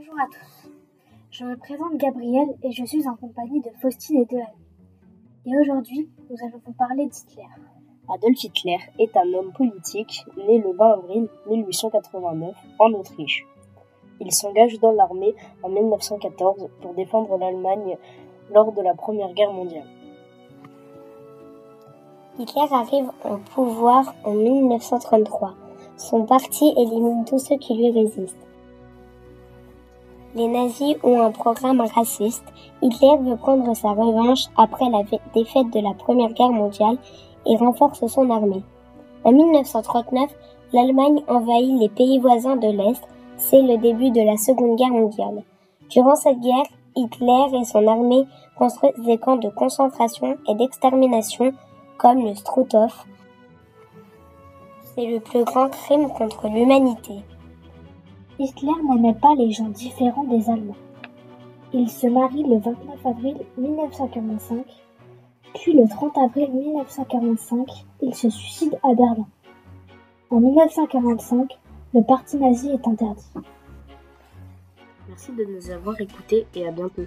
Bonjour à tous. Je me présente Gabrielle et je suis en compagnie de Faustine et de Anne. Et aujourd'hui, nous allons vous parler d'Hitler. Adolf Hitler est un homme politique né le 20 avril 1889 en Autriche. Il s'engage dans l'armée en 1914 pour défendre l'Allemagne lors de la Première Guerre mondiale. Hitler arrive au pouvoir en 1933. Son parti élimine tous ceux qui lui résistent. Les nazis ont un programme raciste. Hitler veut prendre sa revanche après la défaite de la Première Guerre mondiale et renforce son armée. En 1939, l'Allemagne envahit les pays voisins de l'Est. C'est le début de la Seconde Guerre mondiale. Durant cette guerre, Hitler et son armée construisent des camps de concentration et d'extermination comme le Struthof. C'est le plus grand crime contre l'humanité. Hitler n'aimait pas les gens différents des Allemands. Il se marie le 29 avril 1945, puis le 30 avril 1945, il se suicide à Berlin. En 1945, le parti nazi est interdit. Merci de nous avoir écoutés et à bientôt.